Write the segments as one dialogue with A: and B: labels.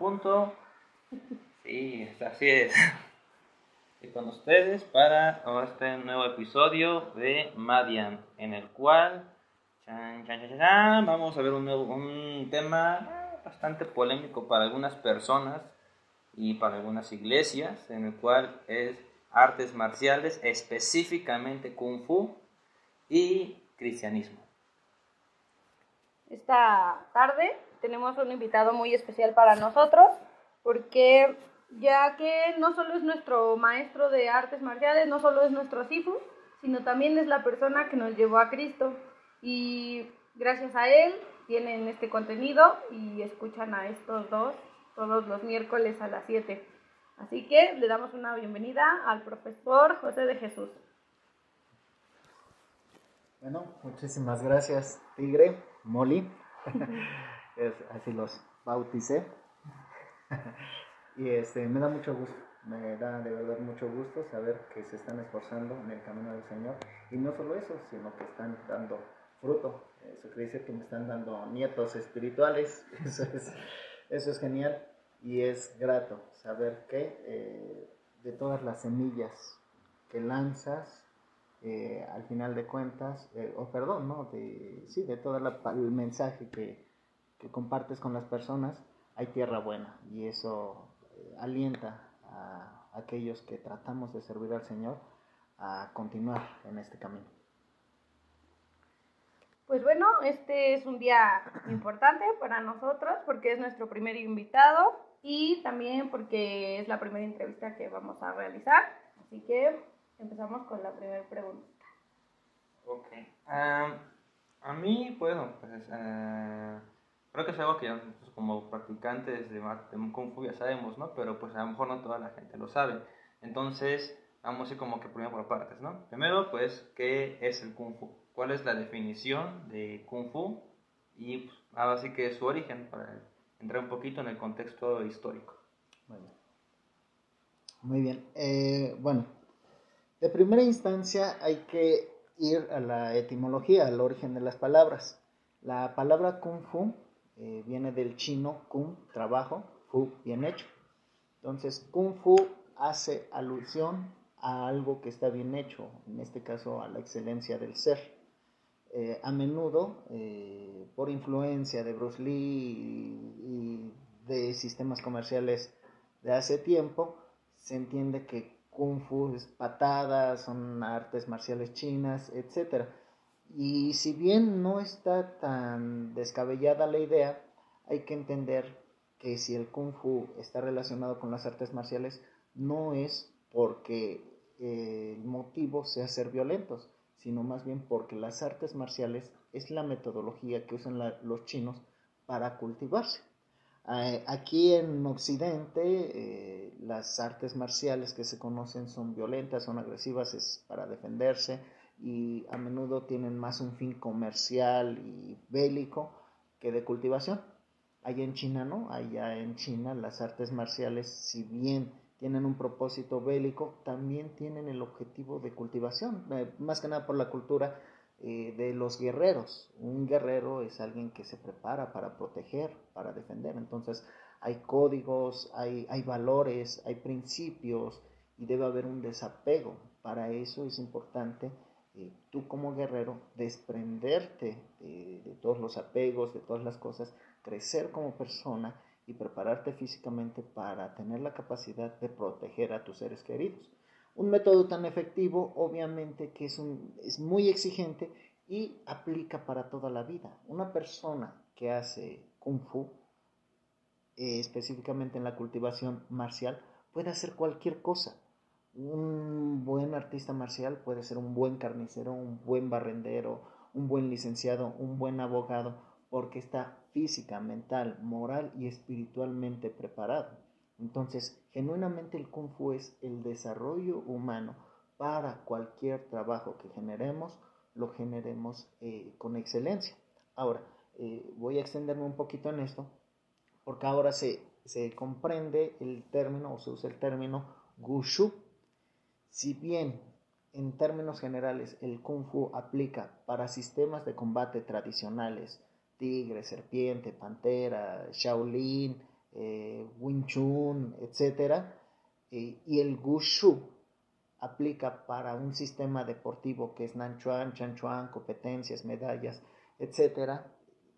A: punto. Sí, así es. Y con ustedes para este nuevo episodio de Madian, en el cual chan, chan, chan, vamos a ver un, nuevo, un tema bastante polémico para algunas personas y para algunas iglesias, en el cual es artes marciales, específicamente kung fu y cristianismo.
B: Esta tarde tenemos un invitado muy especial para nosotros porque ya que no solo es nuestro maestro de artes marciales, no solo es nuestro Sifu, sino también es la persona que nos llevó a Cristo y gracias a él tienen este contenido y escuchan a estos dos todos los miércoles a las 7. Así que le damos una bienvenida al profesor José de Jesús.
C: Bueno, muchísimas gracias, Tigre, Molly. así los bauticé. y este, me da mucho gusto, me da de verdad mucho gusto saber que se están esforzando en el camino del Señor. Y no solo eso, sino que están dando fruto. Eso quiere decir que me están dando nietos espirituales. Eso es, eso es genial y es grato saber que eh, de todas las semillas que lanzas, eh, al final de cuentas, eh, o perdón, ¿no? De, sí, de todo el mensaje que, que, compartes con las personas, hay tierra buena y eso eh, alienta a aquellos que tratamos de servir al Señor a continuar en este camino.
B: Pues bueno, este es un día importante para nosotros porque es nuestro primer invitado y también porque es la primera entrevista que vamos a realizar. Así que empezamos con la primera pregunta.
A: Ok. a mí, bueno, pues uh, creo que es algo que nosotros como practicantes de, de Kung Fu ya sabemos, ¿no? Pero pues a lo mejor no toda la gente lo sabe. Entonces, vamos a ir como que primero por partes, ¿no? Primero, pues, ¿qué es el Kung Fu? ¿Cuál es la definición de Kung Fu? Y pues, ahora sí que es su origen, para entrar un poquito en el contexto histórico.
C: Bueno. Muy bien. Eh, bueno, de primera instancia hay que ir a la etimología, al origen de las palabras. La palabra kung fu eh, viene del chino kung, trabajo, fu, bien hecho. Entonces, kung fu hace alusión a algo que está bien hecho, en este caso a la excelencia del ser. Eh, a menudo, eh, por influencia de Bruce Lee y, de sistemas comerciales de hace tiempo, se entiende que kung fu es patadas, son artes marciales chinas, etc. Y si bien no está tan descabellada la idea, hay que entender que si el kung fu está relacionado con las artes marciales, no es porque el motivo sea ser violentos, sino más bien porque las artes marciales es la metodología que usan los chinos para cultivarse. Aquí en Occidente eh, las artes marciales que se conocen son violentas, son agresivas, es para defenderse y a menudo tienen más un fin comercial y bélico que de cultivación. Allá en China no, allá en China las artes marciales, si bien tienen un propósito bélico, también tienen el objetivo de cultivación, eh, más que nada por la cultura eh, de los guerreros. Un guerrero es alguien que se prepara para proteger, para defender. Entonces hay códigos, hay, hay valores, hay principios y debe haber un desapego. Para eso es importante eh, tú como guerrero desprenderte de, todos los apegos, de todas las cosas, crecer como persona y prepararte físicamente para tener la capacidad de proteger a tus seres queridos. Un método tan efectivo, obviamente, que es, un, es muy exigente y aplica para toda la vida. Una persona que hace kung fu, eh, específicamente en la cultivación marcial, puede hacer cualquier cosa. Un buen artista marcial puede ser un buen carnicero, un buen barrendero, un buen licenciado, un buen abogado, porque está física, mental, moral y espiritualmente preparado. Entonces, genuinamente el kung fu es el desarrollo humano para cualquier trabajo que generemos, lo generemos eh, con excelencia. Ahora, eh, voy a extenderme un poquito en esto, porque ahora se, se comprende el término o se usa el término Gushu. Si bien en términos generales el Kung Fu aplica para sistemas de combate tradicionales, tigre, serpiente, pantera, Shaolin, eh, Wing Chun, etc. Eh, y el Gushu aplica para un sistema deportivo que es Nanchuan, Chanchuan, competencias, medallas, etc.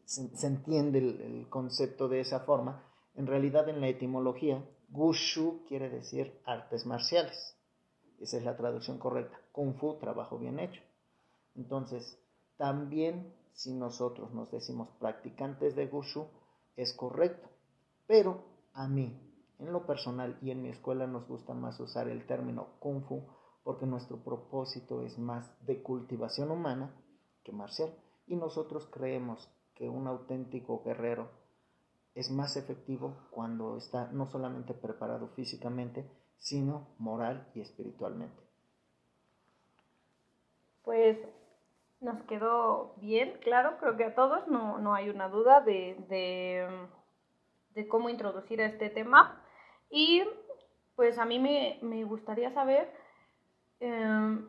C: Se, entiende el, concepto de esa forma. En realidad en la etimología, Gushu quiere decir artes marciales. Esa es la traducción correcta. Kung Fu, trabajo bien hecho. Entonces, también si nosotros nos decimos practicantes de Gushu, es correcto. Pero a mí, en lo personal y en mi escuela nos gusta más usar el término Kung Fu porque nuestro propósito es más de cultivación humana que marcial. Y nosotros creemos que un auténtico guerrero es más efectivo cuando está no solamente preparado físicamente, sino moral y espiritualmente.
B: Pues nos quedó bien, claro, creo que a todos no, no hay una duda de, de, cómo introducir este tema. Y pues a mí me, me gustaría saber em,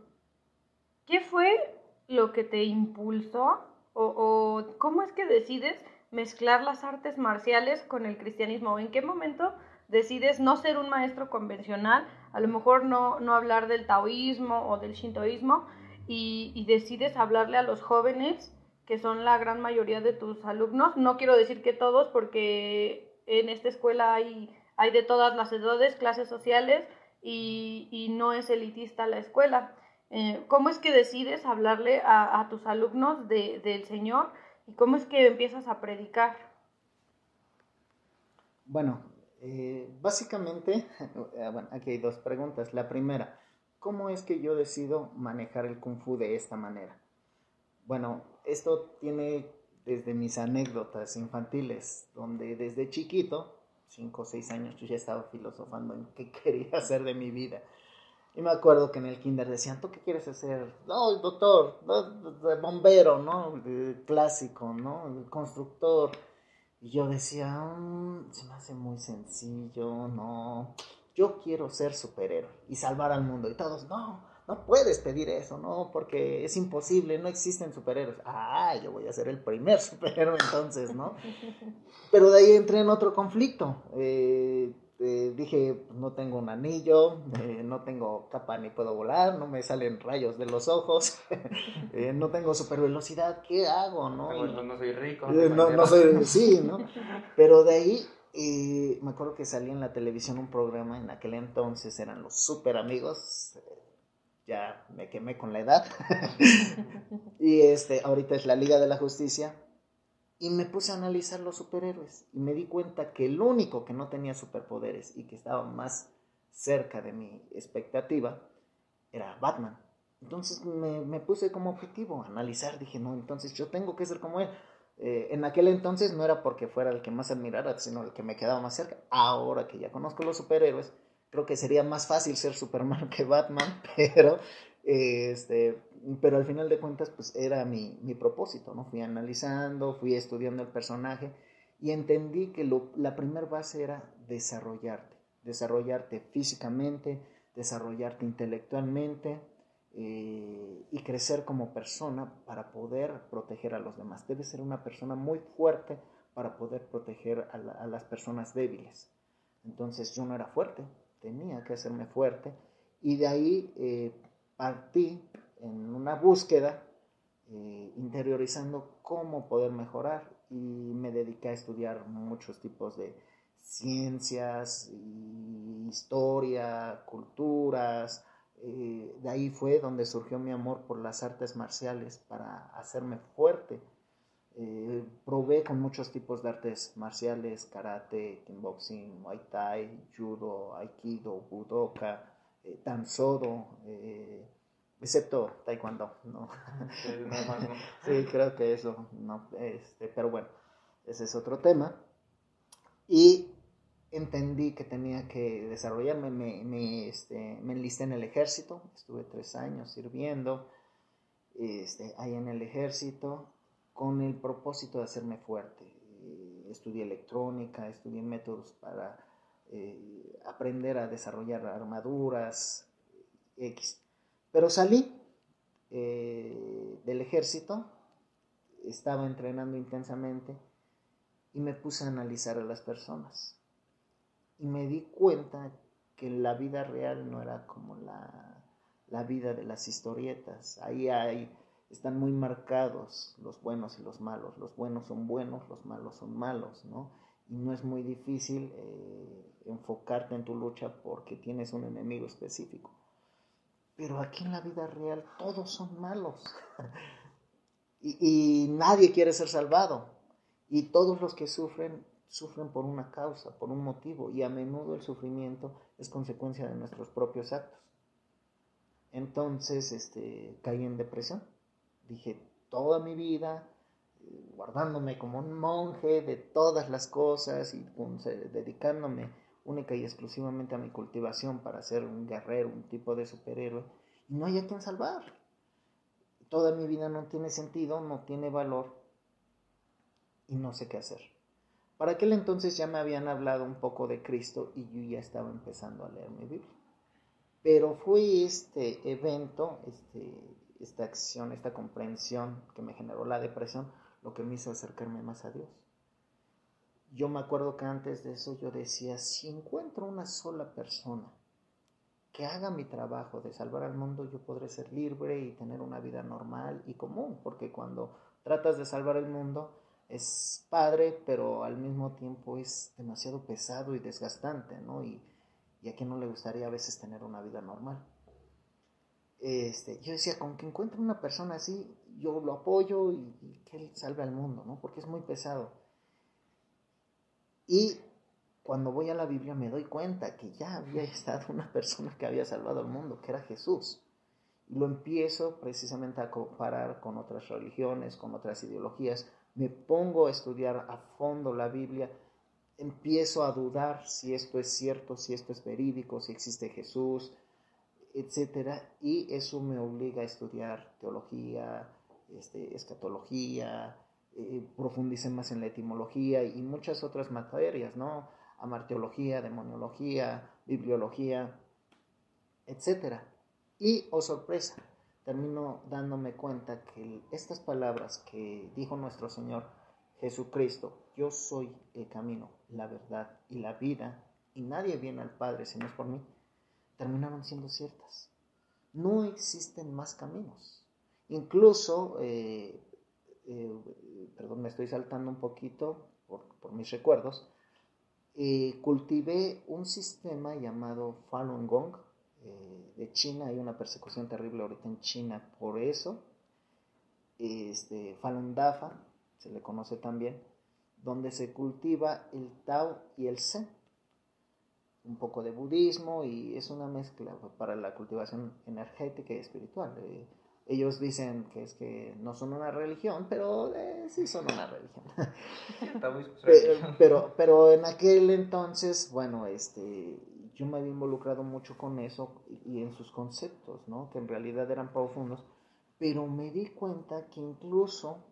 B: qué fue lo que te impulsó o, o, cómo es que decides mezclar las artes marciales con el cristianismo. ¿En qué momento decides no ser un maestro convencional, a lo mejor no, no hablar del taoísmo o del shintoísmo, y, decides hablarle a los jóvenes, que son la gran mayoría de tus alumnos. No quiero decir que todos, porque en esta escuela hay, hay de todas las edades, clases sociales, y, no es elitista la escuela. Eh, ¿Cómo es que decides hablarle a, tus alumnos del Señor y cómo es que empiezas a predicar?
C: Bueno, eh, básicamente, eh, bueno, aquí hay dos preguntas. La primera, ¿cómo es que yo decido manejar el kung fu de esta manera? Bueno, esto tiene desde mis anécdotas infantiles, donde desde chiquito, 5 o 6 años, yo ya estaba filosofando en qué quería hacer de mi vida. Y me acuerdo que en el kinder decían, ¿tú qué quieres hacer? No, doctor, bombero, ¿no? clásico, ¿no? constructor. Y yo decía, mm, se me hace muy sencillo, no yo quiero ser superhéroe y salvar al mundo. Y todos, no, no puedes pedir eso, no, porque es imposible, no existen superhéroes. Ah, yo voy a ser el primer superhéroe entonces, ¿no? Pero de ahí entré en otro conflicto. Eh, eh, dije, no tengo un anillo, eh, no tengo capa ni puedo volar, no me salen rayos de los ojos, no tengo super velocidad, ¿qué hago? No,
A: no soy rico.
C: No, no soy, sí, ¿no? Pero de ahí me acuerdo que salía en la televisión un programa, en aquel entonces eran los super amigos, ya me quemé con la edad, y este, ahorita es la Liga de la Justicia, y me puse a analizar los superhéroes, y me di cuenta que el único que no tenía superpoderes y que estaba más cerca de mi expectativa era Batman. Entonces me, me puse como objetivo analizar, dije, no, entonces yo tengo que ser como él. Eh, en aquel entonces no era porque fuera el que más admirara, sino el que me quedaba más cerca. Ahora que ya conozco los superhéroes, creo que sería más fácil ser Superman que Batman, pero, este, pero al final de cuentas, pues era mi, mi propósito, ¿no? Fui analizando, fui estudiando el personaje y entendí que lo, la primera base era desarrollarte, desarrollarte físicamente, desarrollarte intelectualmente, eh, y crecer como persona para poder proteger a los demás. Debe ser una persona muy fuerte para poder proteger a, las personas débiles. Entonces yo no era fuerte, tenía que hacerme fuerte y de ahí eh, partí en una búsqueda eh, interiorizando cómo poder mejorar y me dediqué a estudiar muchos tipos de ciencias, historia, culturas, eh, de ahí fue donde surgió mi amor por las artes marciales para hacerme fuerte. Eh, probé con muchos tipos de artes marciales, karate, kickboxing, muay thai, judo, aikido, budoka, eh, danzodo, eh, excepto taekwondo, ¿no? Sí, creo que eso, no, este, pero bueno, ese es otro tema. Y entendí que tenía que desarrollarme, me, me, este, me enlisté en el ejército, estuve tres años sirviendo este, ahí en el ejército con el propósito de hacerme fuerte. Eh, estudié electrónica, estudié métodos para eh, aprender a desarrollar armaduras, X. Pero salí eh, del ejército, estaba entrenando intensamente y me puse a analizar a las personas. Y me di cuenta que la vida real no era como la, la vida de las historietas. Ahí hay, están muy marcados los buenos y los malos. Los buenos son buenos, los malos son malos, ¿no? Y no es muy difícil eh, enfocarte en tu lucha porque tienes un enemigo específico. Pero aquí en la vida real todos son malos. y, y nadie quiere ser salvado. Y todos los que sufren, sufren por una causa, por un motivo. Y a menudo el sufrimiento es consecuencia de nuestros propios actos. Entonces, este, caí en depresión. Dije, toda mi vida, eh, guardándome como un monje de todas las cosas y dedicándome única y exclusivamente a mi cultivación para ser un guerrero, un tipo de superhéroe, y no hay quien salvar. Toda mi vida no tiene sentido, no tiene valor y no sé qué hacer. Para aquel entonces ya me habían hablado un poco de Cristo y yo ya estaba empezando a leer mi Biblia. Pero fue este evento, este, esta acción, esta comprensión que me generó la depresión, lo que me hizo acercarme más a Dios. Yo me acuerdo que antes de eso yo decía, si encuentro una sola persona que haga mi trabajo de salvar al mundo, yo podré ser libre y tener una vida normal y común, porque cuando tratas de salvar el mundo es padre, pero al mismo tiempo es demasiado pesado y desgastante, ¿no? Y, y a quien no le gustaría a veces tener una vida normal. Este, yo decía, con que encuentre una persona así, yo lo apoyo y, que él salve al mundo, ¿no? Porque es muy pesado. Y cuando voy a la Biblia me doy cuenta que ya había estado una persona que había salvado al mundo, que era Jesús. Y lo empiezo precisamente a comparar con otras religiones, con otras ideologías. Me pongo a estudiar a fondo la Biblia empiezo a dudar si esto es cierto, si esto es verídico, si existe Jesús, etcétera, y eso me obliga a estudiar teología, este, escatología, eh, profundice más en la etimología y muchas otras materias, ¿no? Amarteología, demoniología, bibliología, etcétera. Y, oh sorpresa, termino dándome cuenta que estas palabras que dijo nuestro Señor Jesucristo, yo soy el camino, la verdad y la vida, y nadie viene al Padre si no es por mí, terminaron siendo ciertas. No existen más caminos. Incluso, eh, eh, perdón, me estoy saltando un poquito por, mis recuerdos, eh, cultivé un sistema llamado Falun Gong. de China hay una persecución terrible ahorita en China por eso. Este, Falun Dafa, se le conoce también, donde se cultiva el Tao y el Zen. Un poco de budismo y es una mezcla para la cultivación energética y espiritual. Eh, ellos dicen que es que no son una religión, pero eh, sí son una religión. pero, pero en aquel entonces, bueno, este, yo me había involucrado mucho con eso y, y en sus conceptos, ¿no? Que en realidad eran profundos, pero me di cuenta que incluso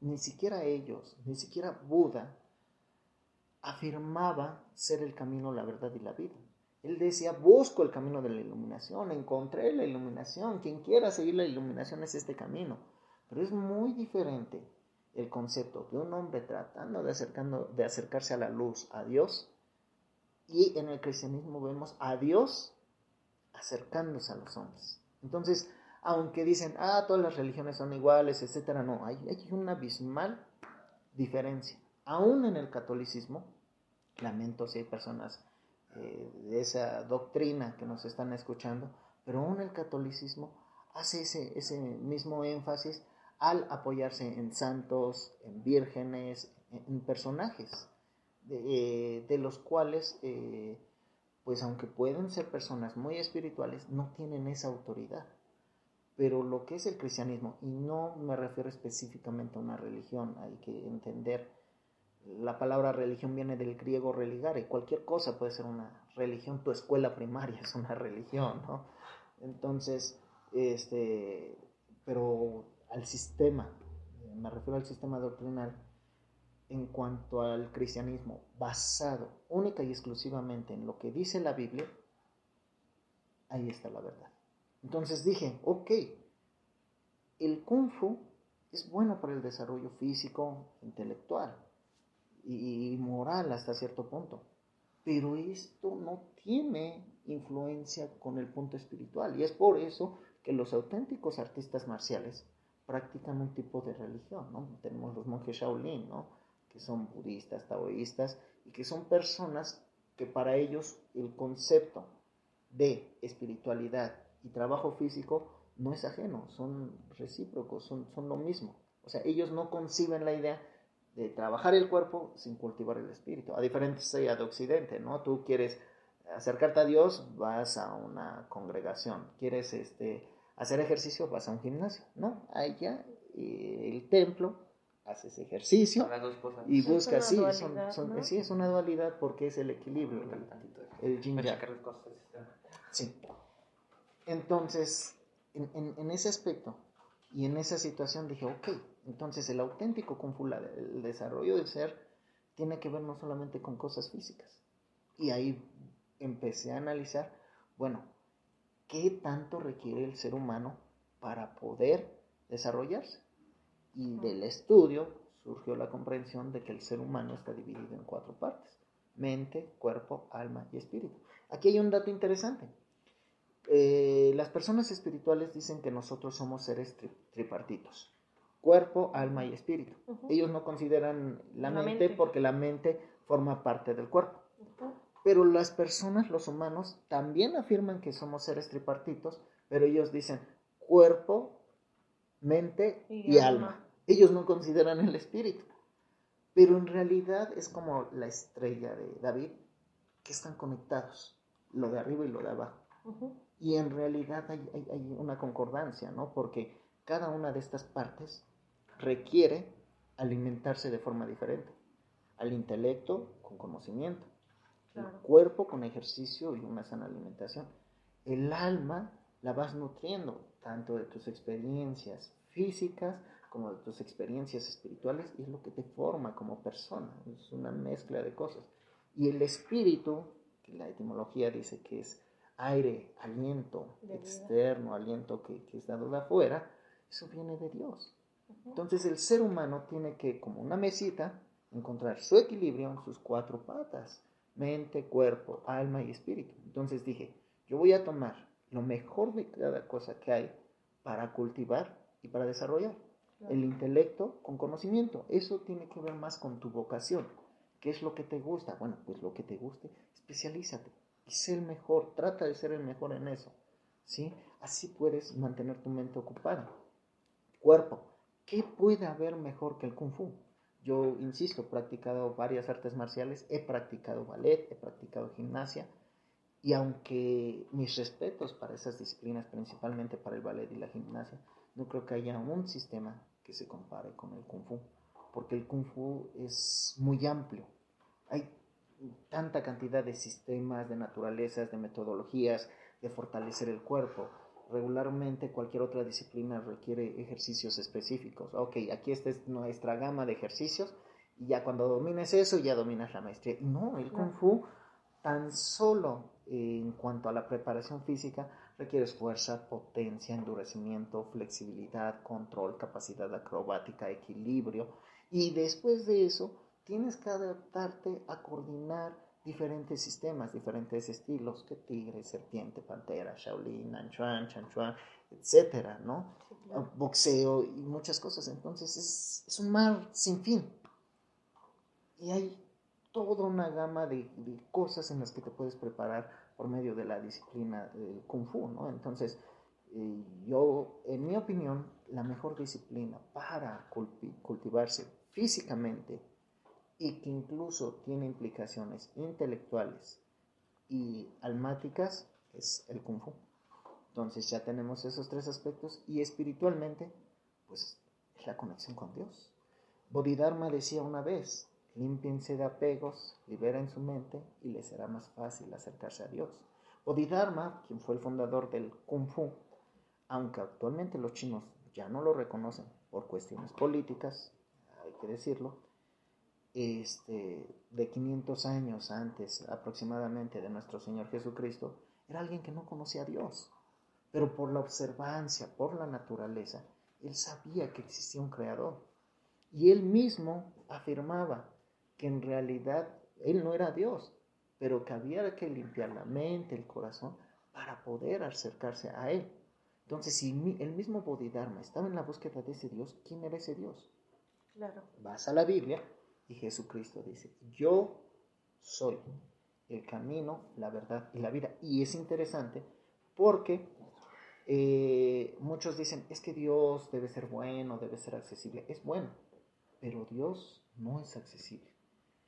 C: ni siquiera ellos, ni siquiera Buda, afirmaba ser el camino, la verdad y la vida. Él decía, busco el camino de la iluminación, encontré la iluminación, quien quiera seguir la iluminación es este camino. Pero es muy diferente el concepto de un hombre tratando de, acercando, de acercarse a la luz, a Dios, y en el cristianismo vemos a Dios acercándose a los hombres. Entonces, aunque dicen, ah, todas las religiones son iguales, etcétera, no, hay, hay una abismal diferencia. Aún en el catolicismo, lamento si hay personas eh, de esa doctrina que nos están escuchando, pero aún el catolicismo hace ese, ese mismo énfasis al apoyarse en santos, en vírgenes, en, personajes, de, eh, los cuales, eh, pues aunque pueden ser personas muy espirituales, no tienen esa autoridad. Pero lo que es el cristianismo, y no me refiero específicamente a una religión, hay que entender La palabra religión viene del griego religare. Cualquier cosa puede ser una religión. Tu escuela primaria es una religión, ¿no? Entonces, este, pero al sistema, me refiero al sistema doctrinal, en cuanto al cristianismo basado única y exclusivamente en lo que dice la Biblia, ahí está la verdad. Entonces dije, ok, el kung fu es bueno para el desarrollo físico, intelectual y moral hasta cierto punto, pero esto no tiene influencia con el punto espiritual y es por eso que los auténticos artistas marciales practican un tipo de religión, ¿no? Tenemos los monjes Shaolin, ¿no? que son budistas, taoístas, y que son personas que para ellos el concepto de espiritualidad y trabajo físico no es ajeno, son recíprocos, son, son lo mismo. O sea, ellos no conciben la idea de trabajar el cuerpo sin cultivar el espíritu, a diferencia de Occidente, ¿no? Tú quieres acercarte a Dios, vas a una congregación, quieres este, hacer ejercicio, vas a un gimnasio, ¿no? Allá eh, el templo haces ejercicio y buscas, sí, son, sí, es una dualidad porque es el equilibrio, el, el yin Sí. Entonces, en, en, ese aspecto y en esa situación dije, ok, entonces el auténtico Kung Fu, el desarrollo del ser, tiene que ver no solamente con cosas físicas. Y ahí empecé a analizar, bueno, ¿qué tanto requiere el ser humano para poder desarrollarse? y del estudio surgió la comprensión de que el ser humano está dividido en cuatro partes, mente, cuerpo, alma y espíritu. Aquí hay un dato interesante. Eh, las personas espirituales dicen que nosotros somos seres tripartitos, cuerpo, alma y espíritu. Ellos no consideran la, mente, porque la mente forma parte del cuerpo. Pero las personas, los humanos, también afirman que somos seres tripartitos, pero ellos dicen cuerpo, mente y, alma. Ellos no consideran el espíritu. Pero en realidad es como la estrella de David, que están conectados, lo de arriba y lo de abajo. Y en realidad hay, hay, una concordancia, ¿no? Porque cada una de estas partes requiere alimentarse de forma diferente. Al intelecto con conocimiento, el cuerpo con ejercicio y una sana alimentación. El alma la vas nutriendo tanto de tus experiencias físicas como de tus experiencias espirituales y es lo que te forma como persona, es una mezcla de cosas. Y el espíritu, que la etimología dice que es aire, aliento externo, aliento que, que, es dado de afuera, eso viene de Dios. Entonces el ser humano tiene que, como una mesita, encontrar su equilibrio en sus cuatro patas, mente, cuerpo, alma y espíritu. Entonces dije, yo voy a tomar lo mejor de cada cosa que hay para cultivar y para desarrollar. El intelecto con conocimiento. Eso tiene que ver más con tu vocación. ¿Qué es lo que te gusta? Bueno, pues lo que te guste, especialízate sé el mejor. Trata de ser el mejor en eso. ¿Sí? Así puedes mantener tu mente ocupada. Cuerpo. ¿Qué puede haber mejor que el kung fu? Yo, insisto, he practicado varias artes marciales, he practicado ballet, he practicado gimnasia, y aunque mis respetos para esas disciplinas, principalmente para el ballet y la gimnasia, no creo que haya un sistema que se compare con el kung fu, porque el kung fu es muy amplio. Hay tanta cantidad de sistemas, de naturalezas, de metodologías, de fortalecer el cuerpo. Regularmente cualquier otra disciplina requiere ejercicios específicos. Ok, aquí esta es nuestra gama de ejercicios y ya cuando domines eso ya dominas la maestría. No, el kung fu tan solo en cuanto a la preparación física, requieres fuerza, potencia, endurecimiento, flexibilidad, control, capacidad acrobática, equilibrio. Y después de eso, tienes que adaptarte a coordinar diferentes sistemas, diferentes estilos, que tigre, serpiente, pantera, shaolin, nanchuan, chanchuan, etcétera, ¿no? Boxeo y muchas cosas. Entonces es, es un mar sin fin. Y hay toda una gama de, cosas en las que te puedes preparar por medio de la disciplina del Kung Fu, ¿no? Entonces, eh, yo, en mi opinión, la mejor disciplina para cultivarse físicamente y que incluso tiene implicaciones intelectuales y almáticas es el Kung Fu. Entonces ya tenemos esos tres aspectos y espiritualmente, pues es la conexión con Dios. Bodhidharma decía una vez, Límpiense de apegos, liberen su mente y les será más fácil acercarse a Dios. Bodhidharma, quien fue el fundador del Kung Fu, aunque actualmente los chinos ya no lo reconocen por cuestiones políticas, hay que decirlo, este, de 500 años antes aproximadamente de nuestro Señor Jesucristo, era alguien que no conocía a Dios, pero por la observancia, por la naturaleza, él sabía que existía un creador. Y él mismo afirmaba que en realidad él no era Dios, pero que había que limpiar la mente, el corazón, para poder acercarse a él. Entonces, si el mismo Bodhidharma estaba en la búsqueda de ese Dios, ¿quién era ese Dios?
B: Claro.
C: Vas a la Biblia y Jesucristo dice, yo soy el camino, la verdad y la vida. Y es interesante porque eh, muchos dicen, es que Dios debe ser bueno, debe ser accesible. Es bueno, pero Dios no es accesible.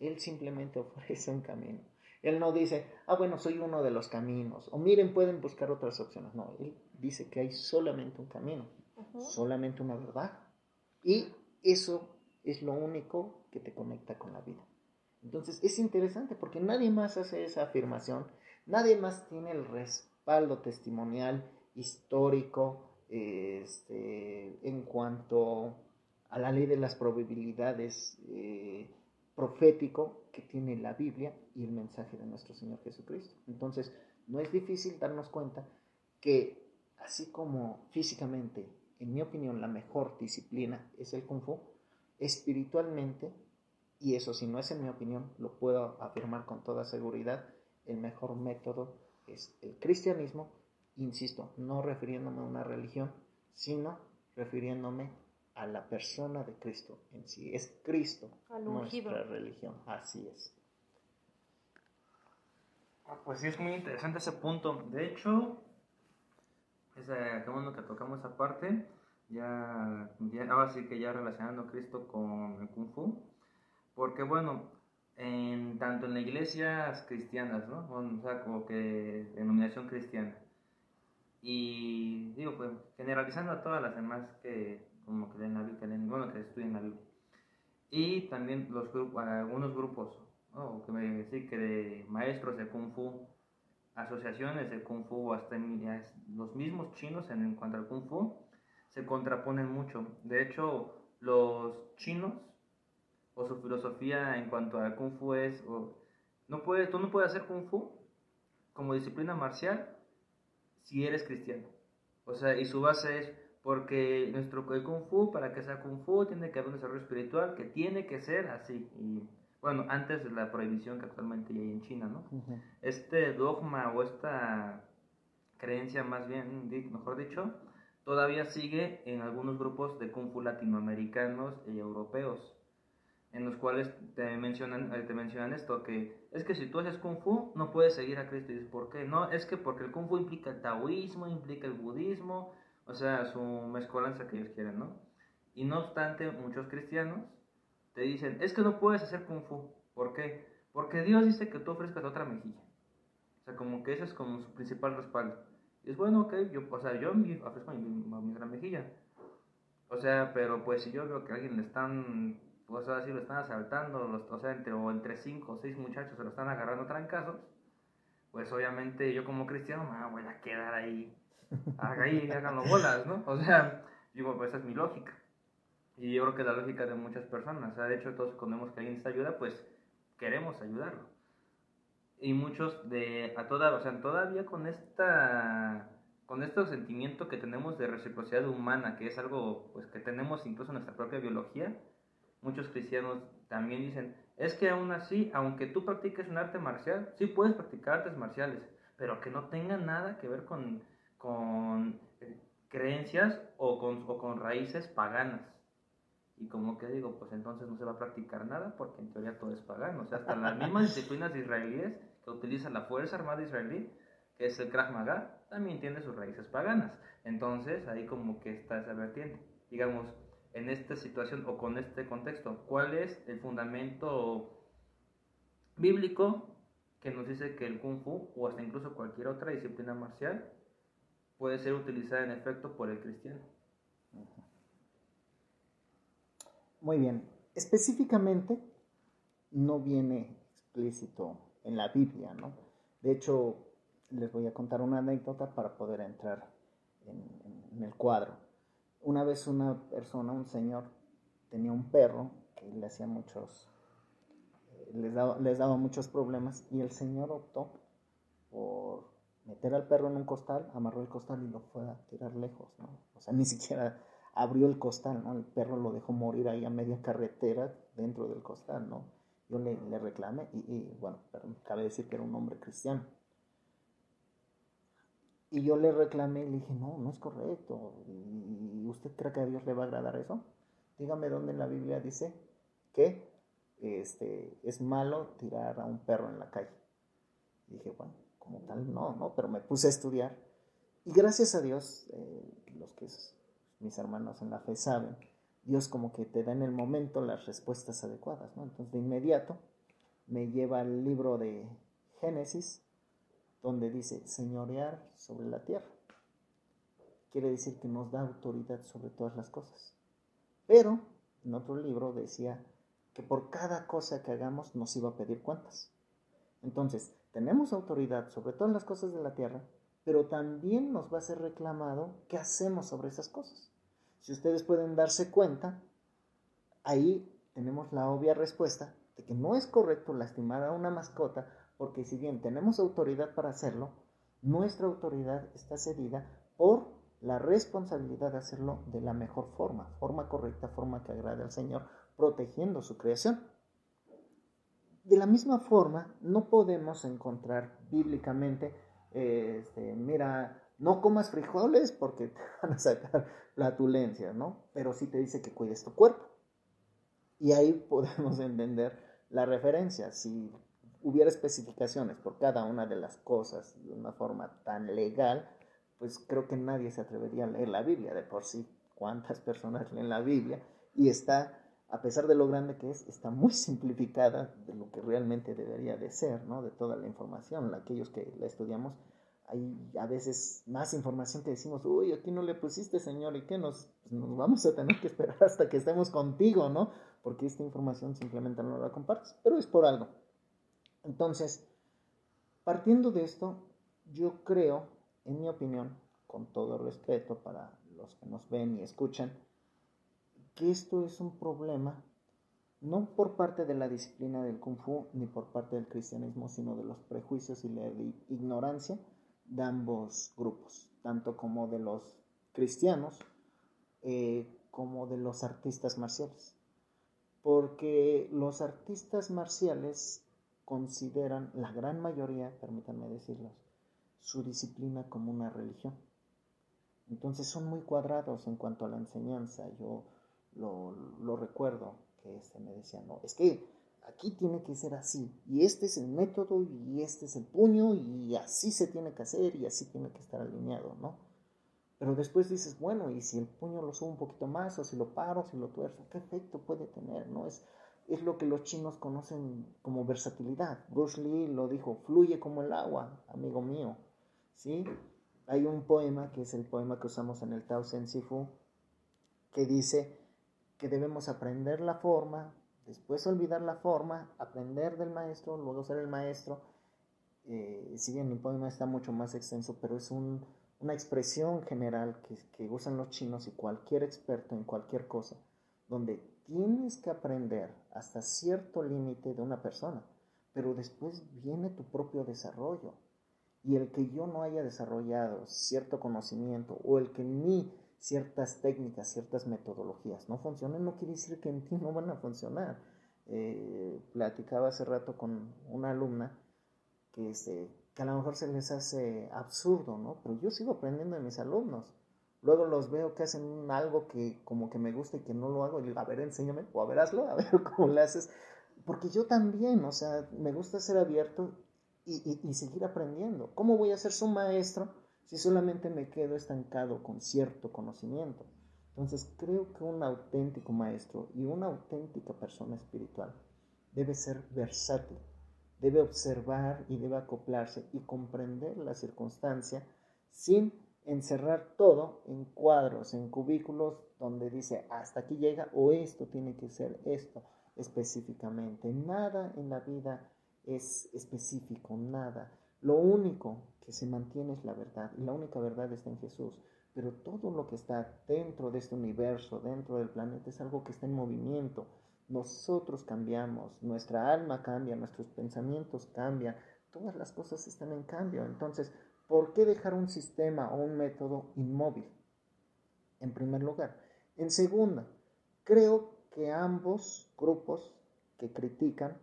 C: Él simplemente ofrece un camino. Él no dice, ah, bueno, soy uno de los caminos. O miren, pueden buscar otras opciones. No, Él dice que hay solamente un camino, solamente una verdad. Y eso es lo único que te conecta con la vida. Entonces es interesante porque nadie más hace esa afirmación, nadie más tiene el respaldo testimonial, histórico, este, en cuanto a la ley de las probabilidades eh, profético que tiene la Biblia y el mensaje de nuestro Señor Jesucristo. Entonces, no es difícil darnos cuenta que así como físicamente, en mi opinión, la mejor disciplina es el kung fu, espiritualmente, y eso si no es en mi opinión, lo puedo afirmar con toda seguridad, el mejor método es el cristianismo, insisto, no refiriéndome a una religión, sino refiriéndome a la persona de Cristo en sí. Es Cristo nuestra religión, así es.
A: Ah, pues sí, es muy interesante ese punto. De hecho, es, qué bueno que tocamos esa parte ya, ahora sí que ya relacionando a Cristo con el Kung Fu, porque bueno, en, tanto en las iglesias cristianas, ¿no? O sea, como que denominación cristiana, y digo, pues generalizando a todas las demás que como que leen la Biblia, que bueno, que estudian la Biblia, y también los grupos, algunos grupos, ¿no? que me decir que de maestros de Kung Fu, asociaciones de Kung Fu, hasta los mismos chinos en cuanto al Kung Fu, se contraponen mucho. De hecho, los chinos o su filosofía en cuanto a kung fu es no puedes tú no puedes hacer kung fu como disciplina marcial si eres cristiano. O sea, y su base es porque nuestro kung fu para que sea kung fu tiene que haber un desarrollo espiritual que tiene que ser así y bueno, antes de la prohibición que actualmente hay en China, ¿no? Este dogma o esta creencia más bien, mejor dicho, todavía sigue en algunos grupos de Kung Fu latinoamericanos y europeos, en los cuales te mencionan, eh, te mencionan esto, que es que si tú haces Kung Fu no puedes seguir a Cristo. Y dices, ¿por qué? No, es que porque el Kung Fu implica el taoísmo, implica el budismo, o sea, su mezcolanza que ellos quieren, ¿no? Y no obstante, muchos cristianos te dicen, es que no puedes hacer Kung Fu. ¿Por qué? Porque Dios dice que tú ofrezcas otra mejilla. O sea, como que eso es como su principal respaldo. Y es bueno, ok, yo, o sea, yo ofrezco mi, mi, gran mejilla. O sea, pero pues si yo veo que a alguien le están, pues así lo están asaltando, los, o sea, entre, o entre cinco o seis muchachos se lo están agarrando trancazos, pues obviamente yo como cristiano me voy a quedar ahí, ahí hagan los bolas, ¿no? O sea, digo, pues esa es mi lógica. Y yo creo que es la lógica de muchas personas. O sea, de hecho, todos cuando vemos que alguien necesita ayuda, pues queremos ayudarlo y muchos de a toda, o sea, todavía con esta con este sentimiento que tenemos de reciprocidad humana, que es algo pues que tenemos incluso en nuestra propia biología, muchos cristianos también dicen, es que aún así, aunque tú practiques un arte marcial, sí puedes practicar artes marciales, pero que no tenga nada que ver con, con eh, creencias o con, o con raíces paganas. Y como que digo, pues entonces no se va a practicar nada porque en teoría todo es pagano. O sea, hasta las mismas disciplinas israelíes que utiliza la Fuerza Armada Israelí, que es el Krav Maga, también tiene sus raíces paganas. Entonces, ahí como que está esa vertiente. Digamos, en esta situación o con este contexto, ¿cuál es el fundamento bíblico que nos dice que el Kung Fu o hasta incluso cualquier otra disciplina marcial puede ser utilizada en efecto por el cristiano?
C: Muy bien. Específicamente, no viene explícito en la Biblia, ¿no? De hecho, les voy a contar una anécdota para poder entrar en, el cuadro. Una vez una persona, un señor, tenía un perro que le hacía muchos, eh, les, daba, les daba muchos problemas y el señor optó por meter al perro en un costal, amarró el costal y lo fue a tirar lejos, ¿no? O sea, ni siquiera abrió el costal, ¿no? El perro lo dejó morir ahí a media carretera dentro del costal, ¿no? Yo le, le reclamé y, bueno, cabe decir que era un hombre cristiano. Y yo le reclamé y le dije, no, no es correcto. ¿Y usted cree que a Dios le va a agradar eso? Dígame dónde en la Biblia dice que este, es malo tirar a un perro en la calle. Dije, bueno, como tal, no, no, pero me puse a estudiar. Y gracias a Dios, eh, los que mis hermanos en la fe saben, Dios como que te da en el momento las respuestas adecuadas, ¿no? Entonces de inmediato me lleva al libro de Génesis, donde dice señorear sobre la tierra. Quiere decir que nos da autoridad sobre todas las cosas. Pero en otro libro decía que por cada cosa que hagamos nos iba a pedir cuentas. Entonces, tenemos autoridad sobre todas las cosas de la tierra, pero también nos va a ser reclamado qué hacemos sobre esas cosas. Si ustedes pueden darse cuenta, ahí tenemos la obvia respuesta de que no es correcto lastimar a una mascota porque si bien tenemos autoridad para hacerlo, nuestra autoridad está cedida por la responsabilidad de hacerlo de la mejor forma, forma correcta, forma que agrade al Señor, protegiendo su creación. De la misma forma, no podemos encontrar bíblicamente, este, mira, no comas frijoles porque te van a sacar flatulencias, ¿no? Pero sí te dice que cuides tu cuerpo. Y ahí podemos entender la referencia. Si hubiera especificaciones por cada una de las cosas de una forma tan legal, pues creo que nadie se atrevería a leer la Biblia de por sí. ¿Cuántas personas leen la Biblia? Y está, a pesar de lo grande que es, está muy simplificada de lo que realmente debería de ser, ¿no? De toda la información. Aquellos que la estudiamos, hay a veces más información que decimos, uy, aquí no le pusiste, Señor, ¿y qué nos, pues nos vamos a tener que esperar hasta que estemos contigo, ¿no? Porque esta información simplemente no la compartes, pero es por algo. Entonces, partiendo de esto, yo creo, en mi opinión, con todo respeto para los que nos ven y escuchan, que esto es un problema no por parte de la disciplina del kung fu ni por parte del cristianismo, sino de los prejuicios y la ignorancia de ambos grupos, tanto como de los cristianos eh, como de los artistas marciales. Porque los artistas marciales consideran, la gran mayoría, permítanme decirlo, su disciplina como una religión. Entonces son muy cuadrados en cuanto a la enseñanza. Yo lo, recuerdo que este me decía, no, es que aquí tiene que ser así, y este es el método, y este es el puño, y así se tiene que hacer, y así tiene que estar alineado, ¿no? Pero después dices, bueno, y si el puño lo subo un poquito más, o si lo paro, si lo tuerzo, ¿qué efecto puede tener? ¿No? Es, es lo que los chinos conocen como versatilidad. Bruce Lee lo dijo, fluye como el agua, amigo mío. ¿Sí? Hay un poema, que es el poema que usamos en el Tao Sen que dice que debemos aprender la forma, después olvidar la forma, aprender del maestro, luego ser el maestro. Eh, si bien el poema está mucho más extenso, pero es una expresión general que, que usan los chinos y cualquier experto en cualquier cosa, donde tienes que aprender hasta cierto límite de una persona, pero después viene tu propio desarrollo. Y el que yo no haya desarrollado cierto conocimiento o el que ni ciertas técnicas, ciertas metodologías no funcionen, no quiere decir que en ti no van a funcionar. Eh, platicaba hace rato con una alumna que, este, que a lo mejor se les hace absurdo, ¿no? Pero yo sigo aprendiendo de mis alumnos. Luego los veo que hacen algo que como que me gusta y que no lo hago y digo, a ver, enséñame, o a ver, hazlo, a ver cómo lo haces. Porque yo también, o sea, me gusta ser abierto y, y, seguir aprendiendo. ¿Cómo voy a ser su maestro si solamente me quedo estancado con cierto conocimiento? Entonces creo que un auténtico maestro y una auténtica persona espiritual debe ser versátil, debe observar y debe acoplarse y comprender la circunstancia sin encerrar todo en cuadros, en cubículos donde dice hasta aquí llega o esto tiene que ser esto específicamente. Nada en la vida es específico, nada. Lo único que se mantiene es la verdad y la única verdad está en Jesús. Pero todo lo que está dentro de este universo, dentro del planeta, es algo que está en movimiento. Nosotros cambiamos, nuestra alma cambia, nuestros pensamientos cambian, todas las cosas están en cambio. Entonces, ¿por qué dejar un sistema o un método inmóvil? En primer lugar. En segunda, creo que ambos grupos que critican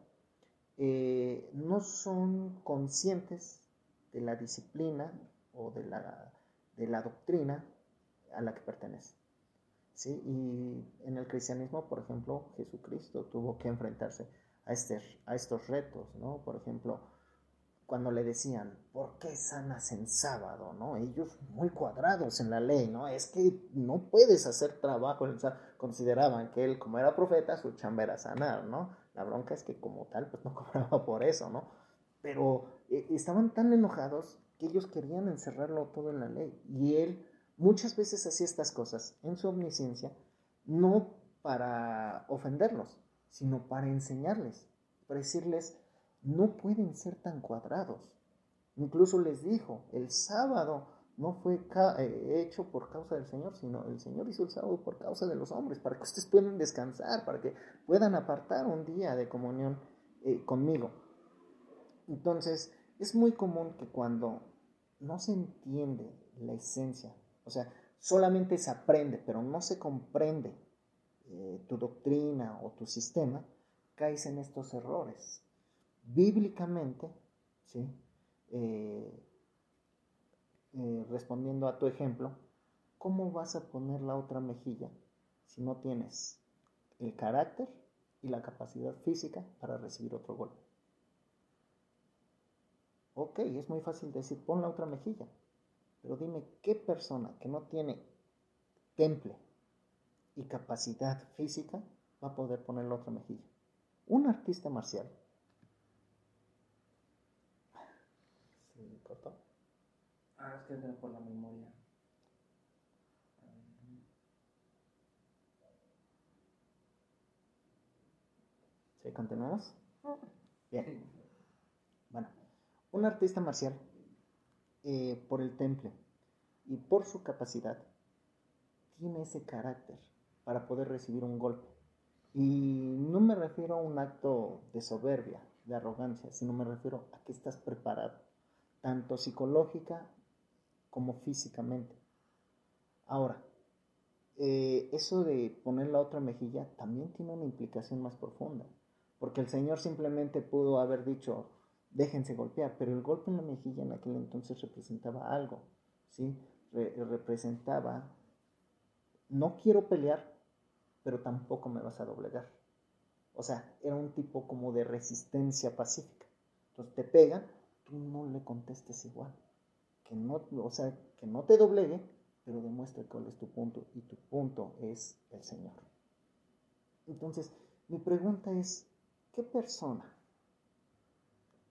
C: eh, no son conscientes de la disciplina o de la, de la doctrina a la que pertenece. ¿sí? Y en el cristianismo, por ejemplo, Jesucristo tuvo que enfrentarse a, este, a estos retos, ¿no? Por ejemplo, cuando le decían, ¿por qué sanas en sábado? ¿no? Ellos muy cuadrados en la ley, ¿no? Es que no puedes hacer trabajo en. Consideraban que él, como era profeta, su chamba era sanar, ¿no? La bronca es que como tal, pues no cobraba por eso, ¿no? Pero eh, estaban tan enojados que ellos querían encerrarlo todo en la ley. Y él muchas veces hacía estas cosas en su omnisciencia, no para ofenderlos, sino para enseñarles, para decirles, no pueden ser tan cuadrados. Incluso les dijo, el sábado no fue eh, hecho por causa del Señor, sino el Señor hizo el sábado por causa de los hombres, para que ustedes puedan descansar, para que puedan apartar un día de comunión eh, conmigo. Entonces, es muy común que cuando no se entiende la esencia, o sea, solamente se aprende, pero no se comprende eh, tu doctrina o tu sistema, caes en estos errores bíblicamente, ¿sí? Eh, eh, respondiendo a tu ejemplo, ¿cómo vas a poner la otra mejilla si no tienes el carácter y la capacidad física para recibir otro golpe? Ok, es muy fácil decir, pon la otra mejilla, pero dime qué persona que no tiene temple y capacidad física va a poder poner la otra mejilla. Un artista marcial
A: Ah, es que es por la memoria.
C: ¿Sí? ¿Continuamos? Bien. Bueno, un artista marcial, eh, por el temple y por su capacidad, tiene ese carácter para poder recibir un golpe. Y no me refiero a un acto de soberbia, de arrogancia, sino me refiero a que estás preparado, tanto psicológica como físicamente. Ahora, eh, eso de poner la otra mejilla también tiene una implicación más profunda, porque el Señor simplemente pudo haber dicho, déjense golpear, pero el golpe en la mejilla en aquel entonces representaba algo, ¿sí? representaba, no quiero pelear, pero tampoco me vas a doblegar. O sea, era un tipo como de resistencia pacífica. Entonces te pegan, tú no le contestes igual que no, o sea, que no te doblegue, pero demuestre cuál es tu punto y tu punto es el Señor. Entonces, mi pregunta es, ¿qué persona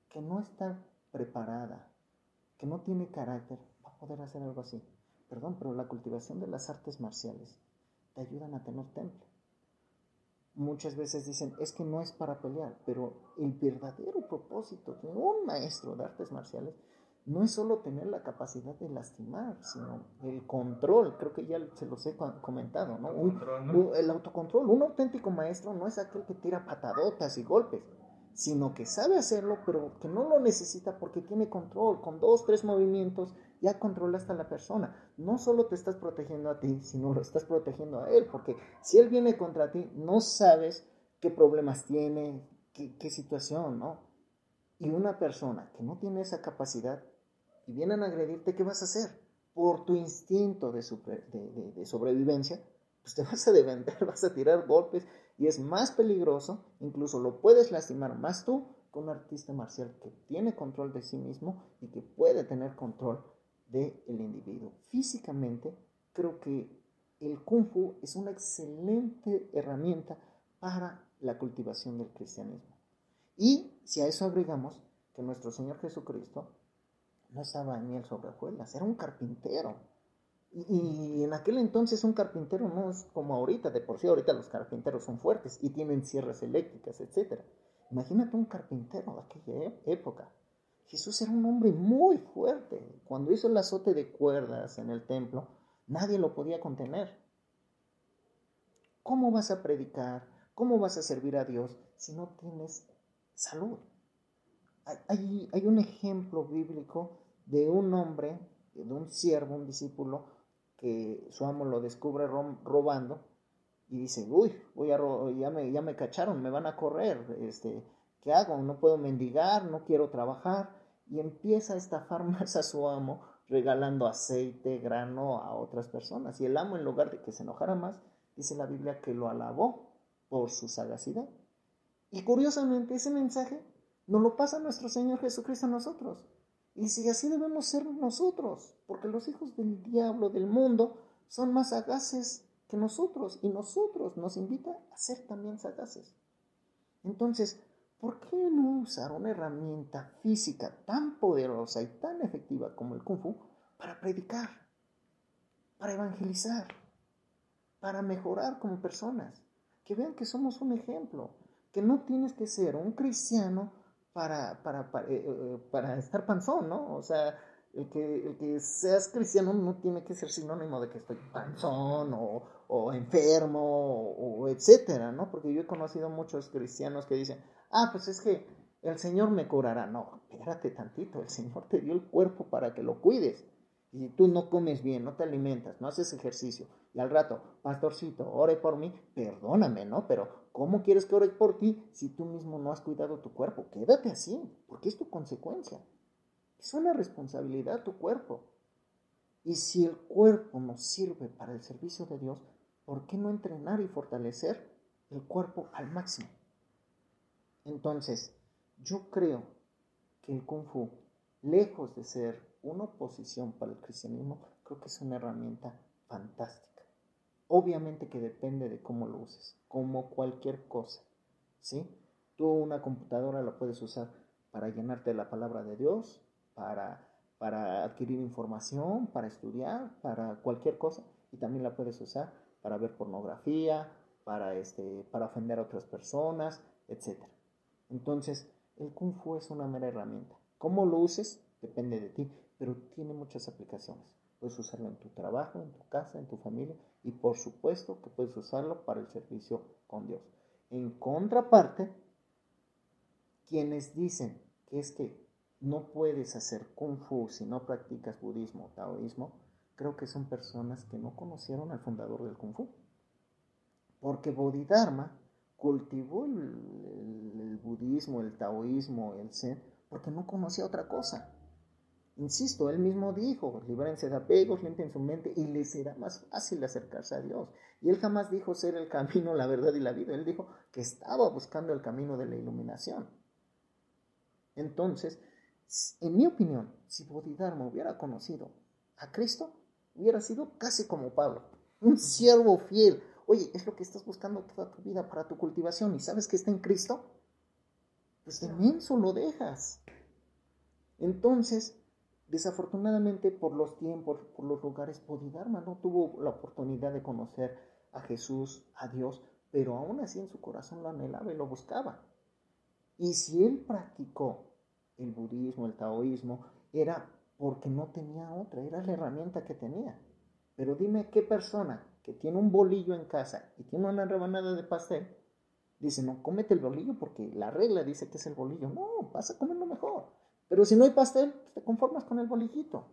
C: que no está preparada, que no tiene carácter, va a poder hacer algo así? Perdón, pero la cultivación de las artes marciales te ayudan a tener temple. Muchas veces dicen, es que no es para pelear, pero el verdadero propósito de un maestro de artes marciales no es solo tener la capacidad de lastimar, sino el control, creo que ya se los he comentado, ¿no? el autocontrol, un auténtico maestro no es aquel que tira patadotas y golpes, sino que sabe hacerlo, pero que no lo necesita porque tiene control, con dos, tres movimientos ya controlaste a la persona. No solo te estás protegiendo a ti, sino lo estás protegiendo a él, porque si él viene contra ti, no sabes qué problemas tiene, qué, qué situación, ¿no? Y una persona que no tiene esa capacidad, y vienen a agredirte, ¿qué vas a hacer? Por tu instinto de, sobrevivencia, pues te vas a defender, vas a tirar golpes y es más peligroso, incluso lo puedes lastimar más tú que un artista marcial que tiene control de sí mismo y que puede tener control del individuo. Físicamente, creo que el kung fu es una excelente herramienta para la cultivación del cristianismo. Y si a eso agregamos que nuestro Señor Jesucristo no estaba miel sobre hojuelas, era un carpintero. Y, en aquel entonces un carpintero no es como ahorita, de por sí ahorita los carpinteros son fuertes y tienen sierras eléctricas, etc. Imagínate un carpintero de aquella e-, época. Jesús era un hombre muy fuerte. Cuando hizo el azote de cuerdas en el templo, nadie lo podía contener. ¿Cómo vas a predicar? ¿Cómo vas a servir a Dios si no tienes salud? Hay, un ejemplo bíblico de un hombre, de un siervo, un discípulo, que su amo lo descubre robando y dice, uy, voy a ya, me, ya me cacharon, me van a correr, este, ¿qué hago? No puedo mendigar, no quiero trabajar. Y empieza a estafar más a su amo regalando aceite, grano a otras personas. Y el amo, en lugar de que se enojara más, dice la Biblia que lo alabó por su sagacidad. Y curiosamente ese mensaje nos lo pasa nuestro Señor Jesucristo a nosotros. Y si así debemos ser nosotros, porque los hijos del diablo, del mundo, son más sagaces que nosotros y nosotros nos invita a ser también sagaces. Entonces, ¿por qué no usar una herramienta física tan poderosa y tan efectiva como el kung fu para predicar, para evangelizar, para mejorar como personas? Que vean que somos un ejemplo, que no tienes que ser un cristiano para, para, para, eh, eh, para estar panzón, ¿no? O sea, el que, el que seas cristiano no tiene que ser sinónimo de que estoy panzón o, o enfermo o, etcétera, ¿no? Porque yo he conocido muchos cristianos que dicen, ah, pues es que el Señor me curará. No, espérate tantito, el Señor te dio el cuerpo para que lo cuides. Y tú no comes bien, no te alimentas, no haces ejercicio, al rato, pastorcito, ore por mí, perdóname, ¿no? Pero ¿cómo quieres que ore por ti si tú mismo no has cuidado tu cuerpo? Quédate así, porque es tu consecuencia. Es una responsabilidad tu cuerpo. Y si el cuerpo nos sirve para el servicio de Dios, ¿por qué no entrenar y fortalecer el cuerpo al máximo? Entonces, yo creo que el kung fu, lejos de ser una oposición para el cristianismo, creo que es una herramienta fantástica. Obviamente que depende de cómo lo uses, como cualquier cosa, ¿sí? Tú una computadora la puedes usar para llenarte la palabra de Dios, para, para adquirir información, para estudiar, para cualquier cosa, y también la puedes usar para ver pornografía, para, este, para ofender a otras personas, etc. Entonces, el kung fu es una mera herramienta. ¿Cómo lo uses? Depende de ti pero tiene muchas aplicaciones. Puedes usarlo en tu trabajo, en tu casa, en tu familia y por supuesto que puedes usarlo para el servicio con Dios. En contraparte, quienes dicen que es que no puedes hacer kung fu si no practicas budismo o taoísmo, creo que son personas que no conocieron al fundador del kung fu. Porque Bodhidharma cultivó el, el budismo, el taoísmo, el zen, porque no conocía otra cosa. Insisto, él mismo dijo, libérense de apegos, limpien su mente y les será más fácil acercarse a Dios. Y él jamás dijo ser el camino, la verdad y la vida. Él dijo que estaba buscando el camino de la iluminación. Entonces, en mi opinión, si Bodhidharma hubiera conocido a Cristo, hubiera sido casi como Pablo, un siervo fiel. Oye, es lo que estás buscando toda tu vida para tu cultivación y sabes que está en Cristo, pues de inmenso lo dejas. Entonces, Desafortunadamente, por los tiempos, por los lugares, Bodhidharma no tuvo la oportunidad de conocer a Jesús, a Dios, pero aún así en su corazón lo anhelaba y lo buscaba. Y si él practicó el budismo, el taoísmo, era porque no tenía otra, era la herramienta que tenía. Pero dime qué persona que tiene un bolillo en casa y tiene una rebanada de pastel, dice, no, cómete el bolillo porque la regla dice que es el bolillo. No, vas a comerlo mejor. Pero si no hay pastel, pues, te conformas con el bolillito.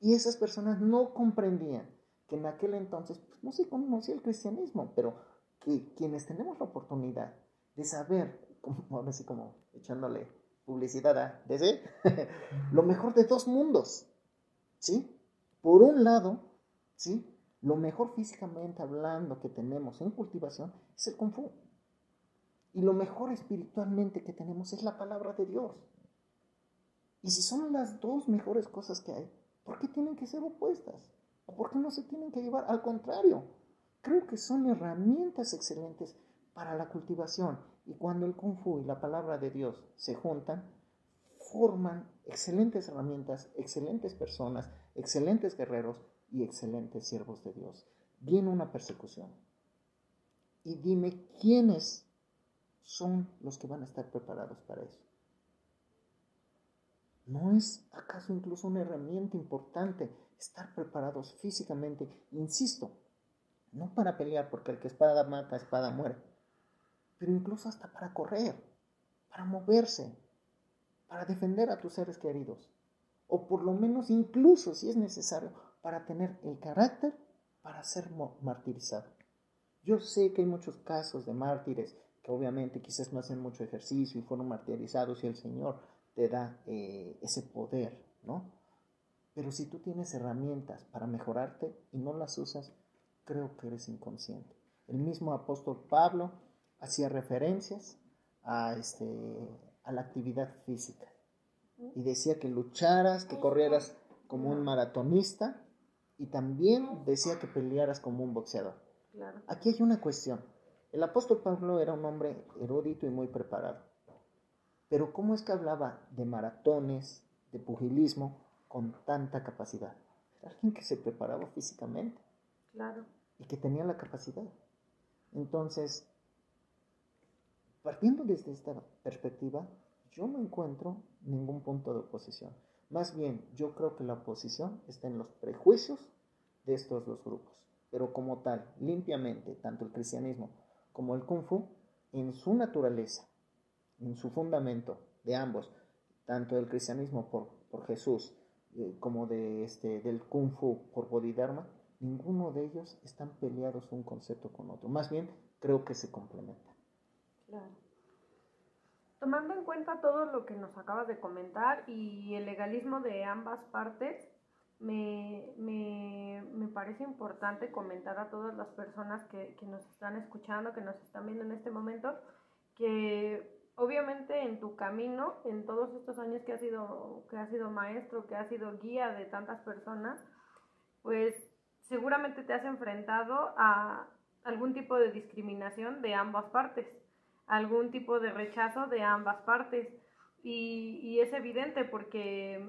C: Y esas personas no comprendían que en aquel entonces pues, no se conocía el cristianismo, pero que quienes tenemos la oportunidad de saber, como, ahora sí como echándole publicidad a DC, lo mejor de dos mundos, ¿sí? Por un lado, ¿sí? Lo mejor físicamente hablando que tenemos en cultivación es el Kung Fu. Y lo mejor espiritualmente que tenemos es la palabra de Dios. Y si son las dos mejores cosas que hay, ¿por qué tienen que ser opuestas? ¿O por qué no se tienen que llevar? Al contrario, creo que son herramientas excelentes para la cultivación. Y cuando el kung fu y la palabra de Dios se juntan, forman excelentes herramientas, excelentes personas, excelentes guerreros y excelentes siervos de Dios. Viene una persecución. Y dime quiénes son los que van a estar preparados para eso. ¿No es acaso incluso una herramienta importante estar preparados físicamente? Insisto, no para pelear, porque el que espada mata, espada muere, pero incluso hasta para correr, para moverse, para defender a tus seres queridos, o por lo menos incluso si es necesario, para tener el carácter para ser martirizado. Yo sé que hay muchos casos de mártires que obviamente quizás no hacen mucho ejercicio y fueron martirizados y el Señor te da eh, ese poder, ¿no? Pero si tú tienes herramientas para mejorarte y no las usas, creo que eres inconsciente. El mismo apóstol Pablo hacía referencias a, este, a la actividad física y decía que lucharas, que corrieras como un maratonista y también decía que pelearas como un boxeador. Aquí hay una cuestión. El apóstol Pablo era un hombre erudito y muy preparado. Pero ¿cómo es que hablaba de maratones, de pugilismo, con tanta capacidad? Era alguien que se preparaba físicamente.
B: Claro.
C: Y que tenía la capacidad. Entonces, partiendo desde esta perspectiva, yo no encuentro ningún punto de oposición. Más bien, yo creo que la oposición está en los prejuicios de estos dos grupos. Pero como tal, limpiamente, tanto el cristianismo como el kung fu, en su naturaleza, en su fundamento de ambos, tanto del cristianismo por, por Jesús eh, como de este, del kung fu por Bodhidharma, ninguno de ellos están peleados un concepto con otro. Más bien, creo que se complementan.
B: Claro. Tomando en cuenta todo lo que nos acabas de comentar y el legalismo de ambas partes, me, me, me parece importante comentar a todas las personas que, que nos están escuchando, que nos están viendo en este momento, que obviamente en tu camino, en todos estos años que has sido, que has sido maestro, que has sido guía de tantas personas, pues seguramente te has enfrentado a algún tipo de discriminación de ambas partes, algún tipo de rechazo de ambas partes. Y, y es evidente porque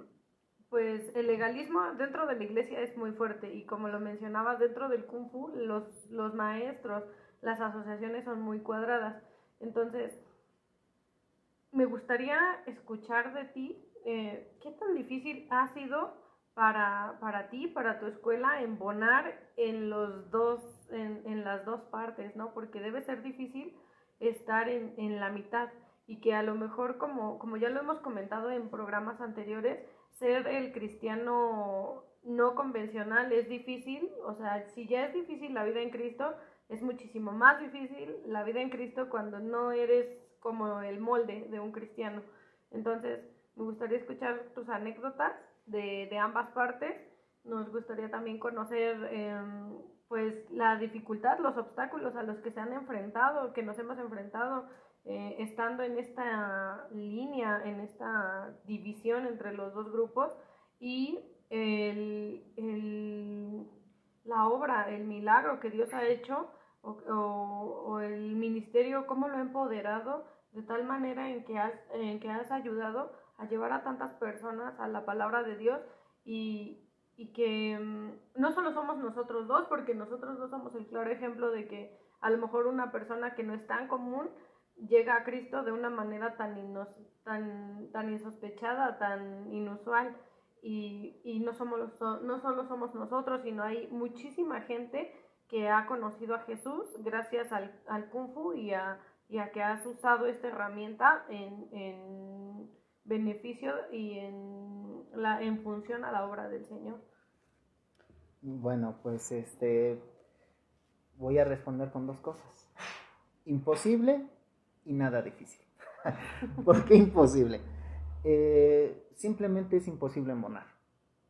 B: pues el legalismo dentro de la iglesia es muy fuerte y como lo mencionabas dentro del kung fu los, los maestros las asociaciones son muy cuadradas entonces me gustaría escuchar de ti eh, qué tan difícil ha sido para, para ti, para tu escuela, embonar en, los dos, en, en, las dos partes, ¿no? Porque debe ser difícil estar en, en la mitad y que a lo mejor, como, como ya lo hemos comentado en programas anteriores, ser el cristiano no convencional es difícil, o sea, si ya es difícil la vida en Cristo, es muchísimo más difícil la vida en Cristo cuando no eres como el molde de un cristiano. Entonces, me gustaría escuchar tus anécdotas de, de ambas partes. Nos gustaría también conocer em, pues la dificultad, los obstáculos a los que se han enfrentado, que nos hemos enfrentado eh, estando en esta línea, en esta división entre los dos grupos y el, el, la obra, el milagro que Dios ha hecho o, el ministerio, cómo lo ha empoderado de tal manera en que, has, en que has ayudado a llevar a tantas personas a la palabra de Dios y, y que mm, no solo somos nosotros dos, porque nosotros dos somos el claro ejemplo de que a lo mejor una persona que no es tan común llega a Cristo de una manera tan, tan, tan insospechada, tan inusual. Y, y no, somos, no solo somos nosotros, sino hay muchísima gente que ha conocido a Jesús gracias al, al Kung Fu y a, y a, que has usado esta herramienta en, en beneficio y en, la, en función a la obra del Señor.
C: Bueno, pues este voy a responder con dos cosas. Imposible y nada difícil. ¿Por qué imposible? Eh, simplemente es imposible monar.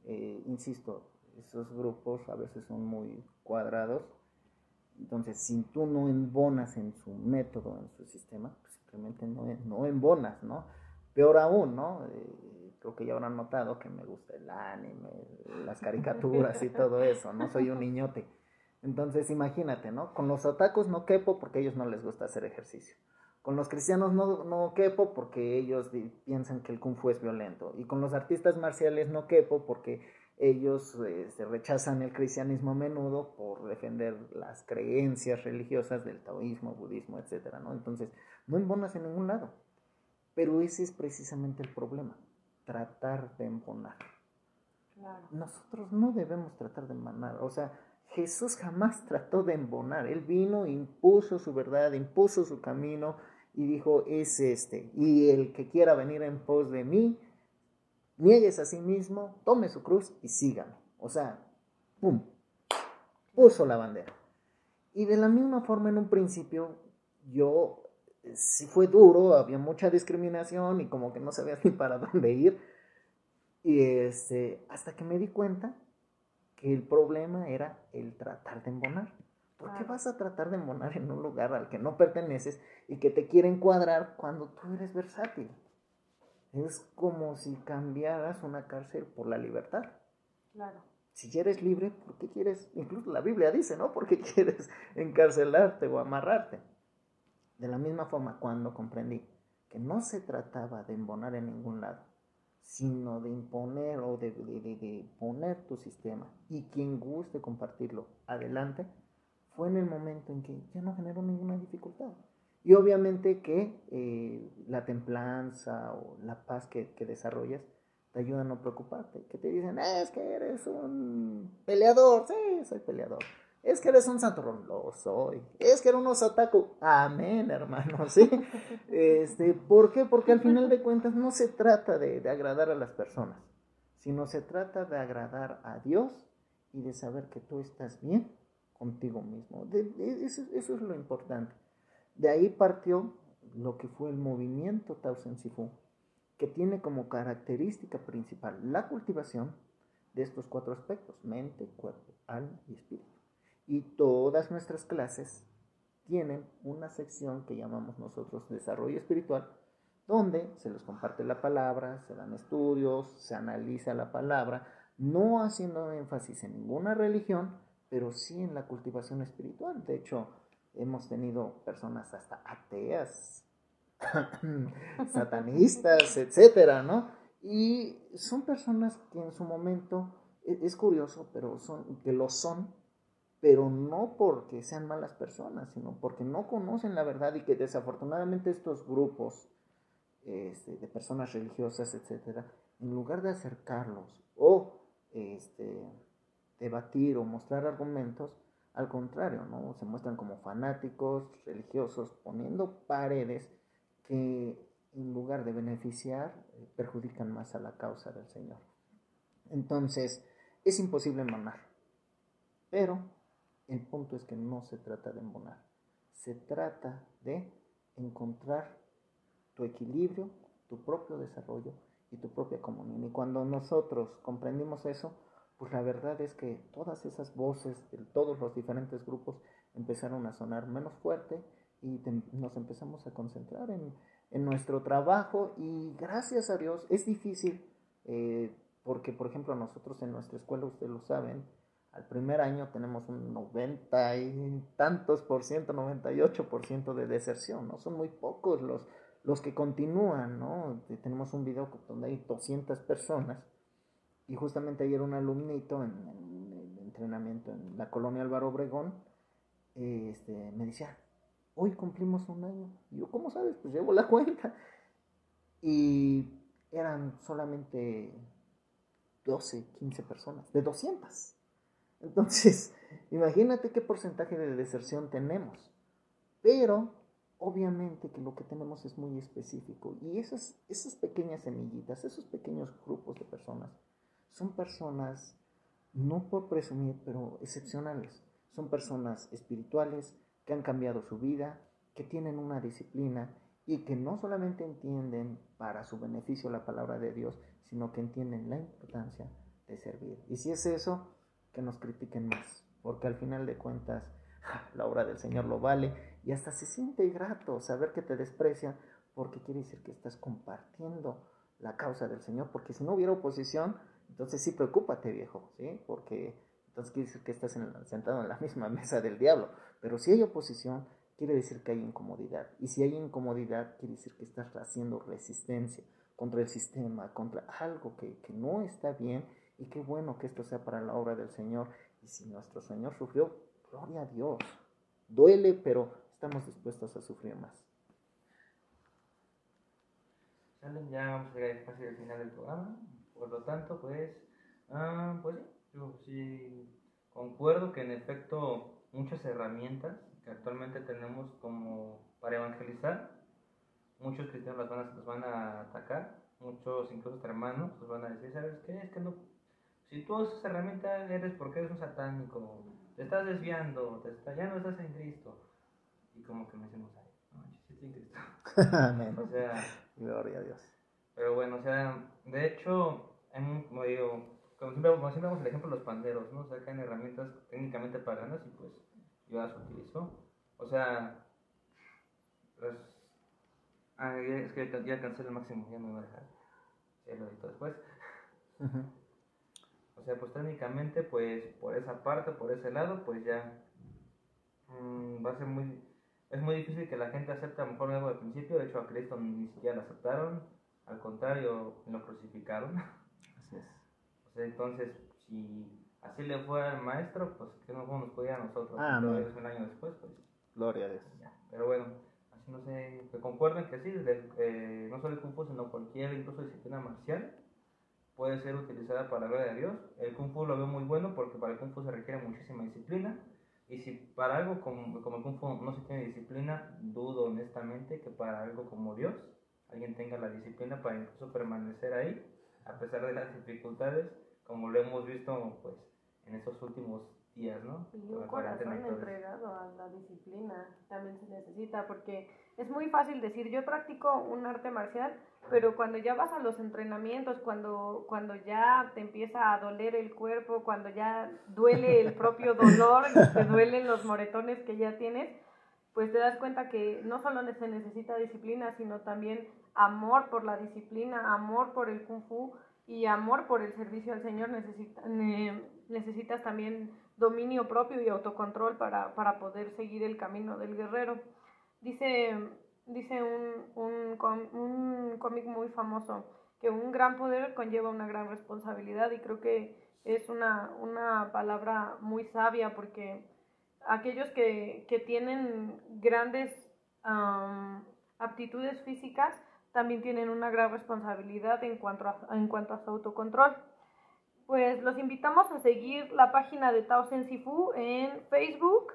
C: Eh, insisto, esos grupos a veces son muy cuadrados. Entonces, si tú no embonas en su método, en su sistema, pues simplemente no, no embonas, ¿no? Peor aún, ¿no? Eh, creo que ya habrán notado que me gusta el anime, las caricaturas y todo eso, ¿no? Soy un niñote. Entonces, imagínate, ¿no? Con los atacos no quepo porque a ellos no les gusta hacer ejercicio. Con los cristianos no, no quepo porque ellos piensan que el kung fu es violento. Y con los artistas marciales no quepo porque ellos eh, se rechazan el cristianismo a menudo por defender las creencias religiosas del taoísmo, budismo, etc. ¿no? Entonces, no embonas en ningún lado. Pero ese es precisamente el problema, tratar de embonar. Nosotros no debemos tratar de embonar. O sea, Jesús jamás trató de embonar. Él vino, impuso su verdad, impuso su camino y dijo, es este. Y el que quiera venir en pos de mí, niegues a sí mismo, tome su cruz y sígame. O sea, ¡pum! Puso la bandera. Y de la misma forma en un principio yo sí fue duro, había mucha discriminación y como que no sabía ni para dónde ir. Y este, hasta que me di cuenta que el problema era el tratar de embonar. ¿Por qué vas a tratar de embonar en un lugar al que no perteneces y que te quieren cuadrar cuando tú eres versátil? Es como si cambiaras una cárcel por la libertad.
B: Claro.
C: Si eres libre, ¿por qué quieres? Incluso la Biblia dice, ¿no? ¿Por qué quieres encarcelarte o amarrarte? De la misma forma, cuando comprendí que no se trataba de embonar en ningún lado, sino de imponer o de, de, poner tu sistema y quien guste compartirlo adelante, fue en el momento en que ya no generó ninguna dificultad. Y obviamente que eh, la templanza o la paz que, que, desarrollas te ayuda a no preocuparte. Que te dicen, es que eres un peleador. Sí, soy peleador. Es que eres un santo, lo soy. Es que eres un otaku. Amén, hermano, ¿sí? Este, ¿Por qué? Porque al final de cuentas no se trata de, de agradar a las personas, sino se trata de agradar a Dios y de saber que tú estás bien contigo mismo. eso, es lo importante. De ahí partió lo que fue el movimiento Tao Sifu, que tiene como característica principal la cultivación de estos cuatro aspectos, mente, cuerpo, alma y espíritu. Y todas nuestras clases tienen una sección que llamamos nosotros desarrollo espiritual, donde se les comparte la palabra, se dan estudios, se analiza la palabra, no haciendo énfasis en ninguna religión, pero sí en la cultivación espiritual. De hecho, hemos tenido personas hasta ateas, satanistas, etcétera, ¿no? Y son personas que en su momento, e-, es curioso, pero son, que lo son, pero no porque sean malas personas, sino porque no conocen la verdad y que desafortunadamente estos grupos este, de personas religiosas, etcétera, en lugar de acercarlos o este, debatir o mostrar argumentos, al contrario, ¿no? se muestran como fanáticos religiosos poniendo paredes que en lugar de beneficiar eh, perjudican más a la causa del Señor. Entonces, es imposible emanar, pero el punto es que no se trata de embonar, se trata de encontrar tu equilibrio, tu propio desarrollo y tu propia comunión. Y cuando nosotros comprendimos eso, pues la verdad es que todas esas voces todos los diferentes grupos empezaron a sonar menos fuerte y nos empezamos a concentrar en, nuestro trabajo y gracias a Dios es difícil eh, porque por ejemplo nosotros en nuestra escuela, ustedes lo saben, al primer año tenemos un 90 y tantos por ciento, 98 por ciento de deserción, ¿no? Son muy pocos los, los que continúan, ¿no? Tenemos un video donde hay 200 personas y justamente ayer un alumnito en, el entrenamiento en la colonia Álvaro Obregón este, me decía, hoy cumplimos un año. Y yo, ¿cómo sabes? Pues llevo la cuenta. Y eran solamente 12, 15 personas, de 200. Entonces, imagínate qué porcentaje de deserción tenemos. Pero, obviamente que lo que tenemos es muy específico. Y esas, esas pequeñas semillitas, esos pequeños grupos de personas, son personas, no por presumir, pero excepcionales. Son personas espirituales que han cambiado su vida, que tienen una disciplina y que no solamente entienden para su beneficio la palabra de Dios, sino que entienden la importancia de servir. Y si es eso, que nos critiquen más, porque al final de cuentas la obra del Señor lo vale y hasta se siente grato saber que te desprecia porque quiere decir que estás compartiendo la causa del Señor, porque si no hubiera oposición, entonces sí preocúpate viejo, ¿sí? Porque entonces quiere decir que estás sentado en la misma mesa del diablo, pero si hay oposición, quiere decir que hay incomodidad, y si hay incomodidad, quiere decir que estás haciendo resistencia contra el sistema, contra algo que, que no está bien Y qué bueno que esto sea para la obra del Señor. Y si nuestro Señor sufrió, gloria a Dios. Duele, pero estamos dispuestos a sufrir más.
A: Ya vamos a llegar al final del programa. Por lo tanto, pues, ah, pues yo sí concuerdo que en efecto muchas herramientas que actualmente tenemos como para evangelizar, muchos cristianos las van a, las van a atacar, muchos incluso hermanos los van a decir, ¿sabes qué? Es que no, si tú usas herramientas eres porque eres un satánico, te estás desviando, te está, ya no estás en Cristo. Y como que me decimos, ay, no, yo sí estoy en Cristo.
C: Amén.
A: o sea,
C: Gloria a Dios.
A: pero bueno, o sea, de hecho, en como digo, como siempre, como siempre damos el ejemplo de los panderos, ¿no? Sacan herramientas técnicamente paganas y pues yo las utilizo. O sea, pues, ah, es que ya, alcancé el máximo, ya me voy a dejar. Ya lo edito después. O sea, pues técnicamente, pues por esa parte, por ese lado, pues ya mm, va a ser muy... Es muy difícil que la gente acepte a lo mejor algo al principio, de hecho a Cristo ni siquiera lo aceptaron, al contrario, lo crucificaron.
C: Así es.
A: O sea, entonces, si así le fue al maestro, pues que no nos podía a nosotros.
C: Ah,
A: todavía un año después, pues
C: Gloria a Dios.
A: ya. Pero bueno, así no sé, que concuerden que sí, eh, no solo el Kung Fu, sino cualquier incluso disciplina marcial puede ser utilizada para la gloria de Dios. El Kung Fu lo veo muy bueno porque para el Kung Fu se requiere muchísima disciplina. Y si para algo como, como el Kung Fu no se tiene disciplina, dudo honestamente que para algo como Dios alguien tenga la disciplina para incluso permanecer ahí, a pesar de las dificultades, como lo hemos visto pues en estos últimos días, ¿no?
B: Y un corazón entregado a la disciplina también se necesita, porque es muy fácil decir, yo practico un arte marcial, pero cuando ya vas a los entrenamientos, cuando, cuando ya te empieza a doler el cuerpo, cuando ya duele el propio dolor, y te duelen los moretones que ya tienes, pues te das cuenta que no solo se necesita disciplina, sino también amor por la disciplina, amor por el kung fu y amor por el servicio al Señor. Necesita, ne- necesitas también dominio propio y autocontrol para, para poder seguir el camino del guerrero. Dice, dice un, un, un cómic muy famoso que un gran poder conlleva una gran responsabilidad y creo que es una, una palabra muy sabia porque aquellos que, que tienen grandes aptitudes físicas también tienen una gran responsabilidad en cuanto a, en cuanto a su autocontrol. Pues los invitamos a seguir la página de Tao Sensifu en Facebook,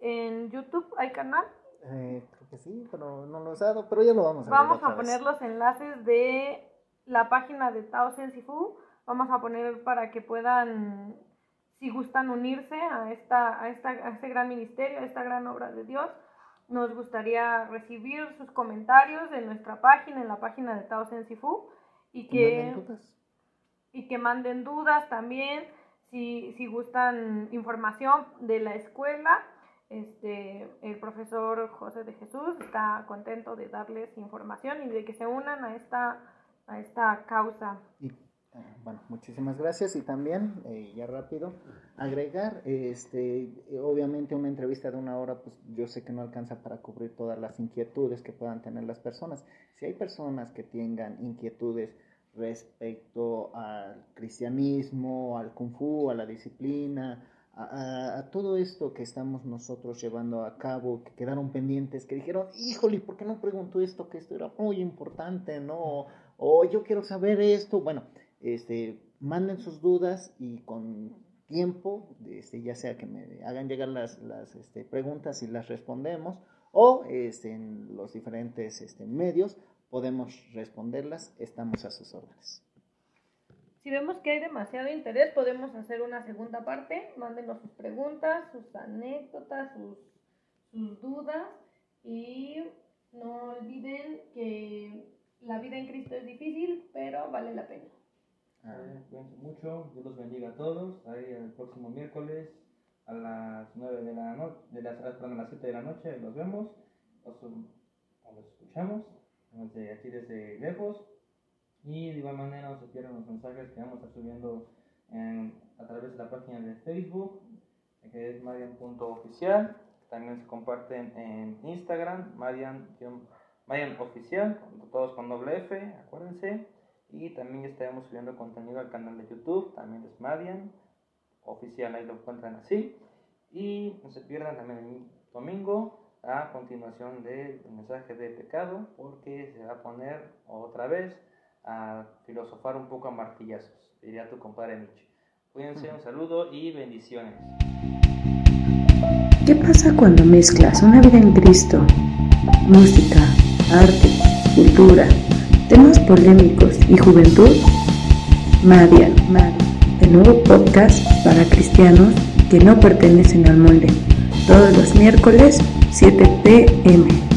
B: en YouTube hay canal.
C: Eh, creo que sí, pero no lo he usado, pero ya lo vamos a ver
B: Vamos
C: otra
B: a
C: vez.
B: poner los enlaces de la página de Tao Sensifu. Vamos a poner para que puedan, si gustan unirse a, esta, a, esta, a este gran ministerio, a esta gran obra de Dios. Nos gustaría recibir sus comentarios en nuestra página, en la página de Tao Sensifu. Y
C: ¿Y
B: que,
C: manden dudas?
B: y que manden dudas también, si, si gustan información de la escuela. Este, el profesor José de Jesús está contento de darles información y de que se unan a esta, a esta causa.
C: Y, bueno, muchísimas gracias y también, eh, ya rápido, agregar, este, obviamente una entrevista de una hora, pues yo sé que no alcanza para cubrir todas las inquietudes que puedan tener las personas. Si hay personas que tengan inquietudes respecto al cristianismo, al kung fu, a la disciplina, a todo esto que estamos nosotros llevando a cabo, que quedaron pendientes, que dijeron, híjole, ¿por qué no preguntó esto? Que esto era muy importante, ¿no? O yo quiero saber esto. Bueno, este, manden sus dudas y con tiempo, este, ya sea que me hagan llegar las, las este, preguntas y las respondemos, o este, en los diferentes este, medios podemos responderlas, estamos a sus órdenes.
B: Si vemos que hay demasiado interés, podemos hacer una segunda parte. Mándenos sus preguntas, sus anécdotas, sus, sus dudas. Y no olviden que la vida en Cristo es difícil, pero vale la pena.
C: Ah,
A: Cuídense mucho, Dios los bendiga a todos. Ahí el próximo miércoles a las 9 de la noche, de las, a las 7 de la noche los vemos, los, los escuchamos desde aquí desde lejos. Y de igual manera no se pierdan los mensajes que vamos a estar subiendo en- a través de la página de Facebook que es marian.oficial también se comparten en Instagram marian, marian oficial todos con doble F acuérdense Y también estaremos subiendo contenido al canal de YouTube, también es Madian, oficial, ahí lo encuentran así. Y no se pierdan también el domingo a continuación del mensaje de pecado, porque se va a poner otra vez a filosofar un poco a martillazos, diría tu compadre Nietzsche. Cuídense, un saludo y bendiciones.
D: ¿Qué pasa cuando mezclas una vida en Cristo, música, arte, cultura, polémicos y juventud? Madian, el nuevo podcast para cristianos que no pertenecen al molde. Todos los miércoles, 7 pm.